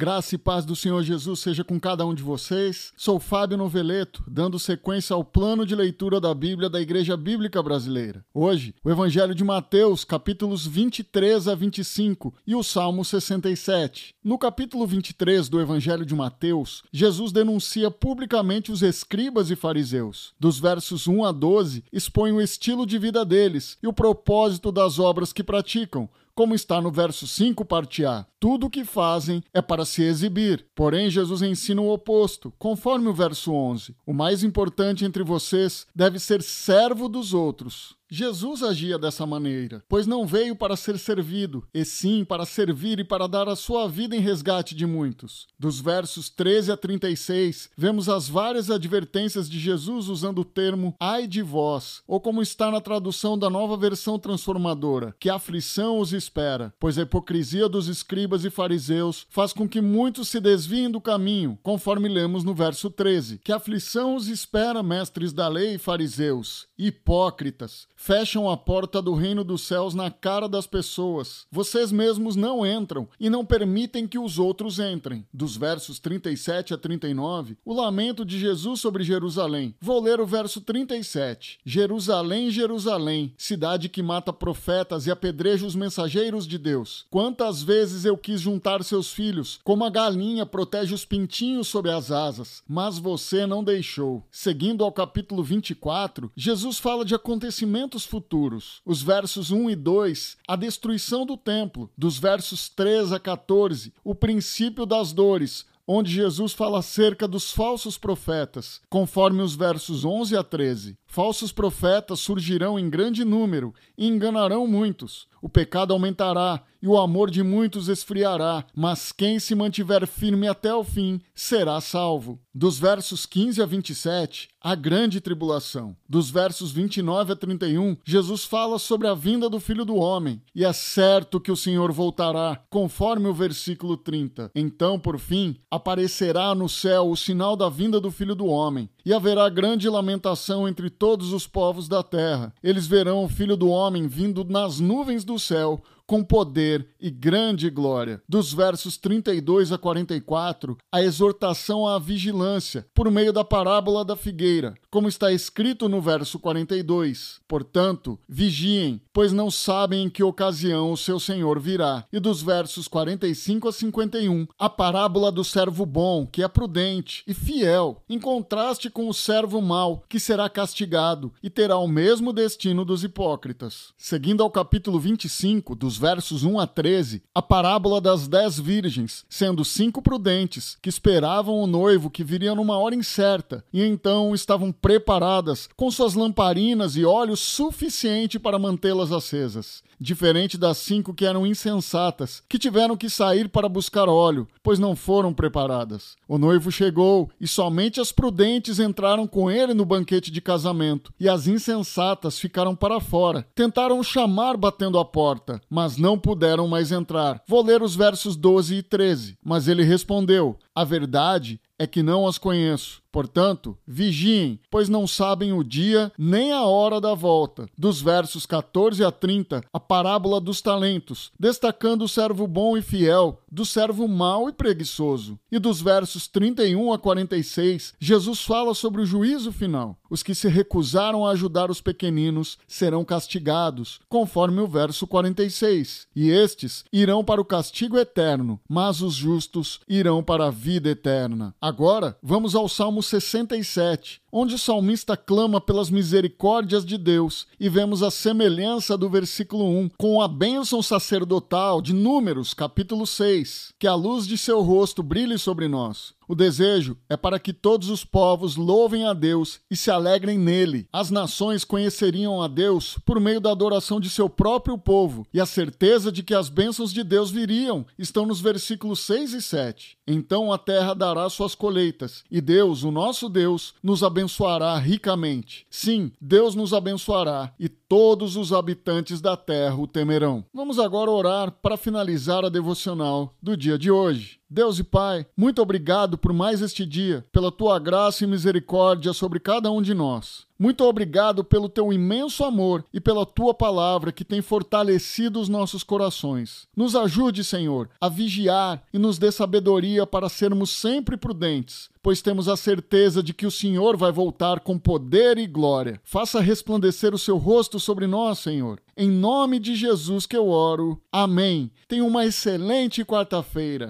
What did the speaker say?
Graça e paz do Senhor Jesus seja com cada um de vocês. Sou Fábio Noveleto, dando sequência ao plano de leitura da Bíblia da Igreja Bíblica Brasileira. Hoje, o Evangelho de Mateus, capítulos 23 a 25 e o Salmo 67. No capítulo 23 do Evangelho de Mateus, Jesus denuncia publicamente os escribas e fariseus. Dos versos 1 a 12, expõe o estilo de vida deles e o propósito das obras que praticam como está no verso 5, parte A. Tudo o que fazem é para se exibir. Porém, Jesus ensina o oposto, conforme o verso 11. O mais importante entre vocês deve ser servo dos outros. Jesus agia dessa maneira, pois não veio para ser servido, e sim para servir e para dar a sua vida em resgate de muitos. Dos versos 13 a 36, vemos as várias advertências de Jesus usando o termo ai de vós, ou como está na tradução da nova versão transformadora, que aflição os espera, pois a hipocrisia dos escribas e fariseus faz com que muitos se desviem do caminho, conforme lemos no verso 13. Que aflição os espera, mestres da lei e fariseus, hipócritas, fecham a porta do reino dos céus na cara das pessoas. Vocês mesmos não entram e não permitem que os outros entrem. Dos versos 37 a 39, o lamento de Jesus sobre Jerusalém. Vou ler o verso 37. Jerusalém, Jerusalém, cidade que mata profetas e apedreja os mensageiros de Deus. Quantas vezes eu quis juntar seus filhos, como a galinha protege os pintinhos sob as asas, mas você não deixou. Seguindo ao capítulo 24, Jesus fala de acontecimentos acontecimentos futuros. Os versos 1 e 2, a destruição do templo. Dos versos 3 a 14, o princípio das dores, onde Jesus fala acerca dos falsos profetas, conforme os versos 11 a 13. Falsos profetas surgirão em grande número e enganarão muitos. O pecado aumentará e o amor de muitos esfriará, mas quem se mantiver firme até o fim será salvo. Dos versos 15 a 27, a grande tribulação. Dos versos 29 a 31, Jesus fala sobre a vinda do Filho do Homem, e é certo que o Senhor voltará, conforme o versículo 30. Então, por fim, aparecerá no céu o sinal da vinda do Filho do Homem, e haverá grande lamentação entre todos os povos da terra. Eles verão o Filho do Homem vindo nas nuvens do céu com poder e grande glória. Dos versos 32 a 44, a exortação à vigilância, por meio da parábola da figueira, como está escrito no verso 42. Portanto, vigiem, pois não sabem em que ocasião o seu Senhor virá. E dos versos 45 a 51, a parábola do servo bom, que é prudente e fiel, em contraste com o servo mau, que será castigado e terá o mesmo destino dos hipócritas. Seguindo ao capítulo 25, dos versos 1 a 13, a parábola das dez virgens, sendo cinco prudentes, que esperavam o noivo que viria numa hora incerta, e então estavam preparadas, com suas lamparinas e óleo suficiente para mantê-las acesas diferente das cinco que eram insensatas, que tiveram que sair para buscar óleo, pois não foram preparadas. O noivo chegou e somente as prudentes entraram com ele no banquete de casamento, e as insensatas ficaram para fora. Tentaram chamar batendo a porta, mas não puderam mais entrar. Vou ler os versos 12 e 13. Mas ele respondeu: A verdade é que não as conheço. Portanto, vigiem, pois não sabem o dia nem a hora da volta. Dos versos 14 a 30, a parábola dos talentos, destacando o servo bom e fiel do servo mau e preguiçoso. E dos versos 31 a 46, Jesus fala sobre o juízo final. Os que se recusaram a ajudar os pequeninos serão castigados, conforme o verso 46. E estes irão para o castigo eterno, mas os justos irão para a vida eterna. Agora, vamos ao Salmo 67, onde o salmista clama pelas misericórdias de Deus, e vemos a semelhança do versículo 1 com a bênção sacerdotal de Números, capítulo 6, que a luz de seu rosto brilhe sobre nós. O desejo é para que todos os povos louvem a Deus e se alegrem nele. As nações conheceriam a Deus por meio da adoração de seu próprio povo, e a certeza de que as bênçãos de Deus viriam estão nos versículos 6 e 7. Então a terra dará suas colheitas, e Deus, o nosso Deus, nos abençoará ricamente. Sim, Deus nos abençoará, e todos os habitantes da terra o temerão. Vamos agora orar para finalizar a devocional do dia de hoje. Deus e Pai, muito obrigado por mais este dia, pela tua graça e misericórdia sobre cada um de nós. Muito obrigado pelo teu imenso amor e pela tua palavra que tem fortalecido os nossos corações. Nos ajude, Senhor, a vigiar e nos dê sabedoria para sermos sempre prudentes, pois temos a certeza de que o Senhor vai voltar com poder e glória. Faça resplandecer o seu rosto sobre nós, Senhor. Em nome de Jesus que eu oro. Amém. Tenha uma excelente quarta-feira.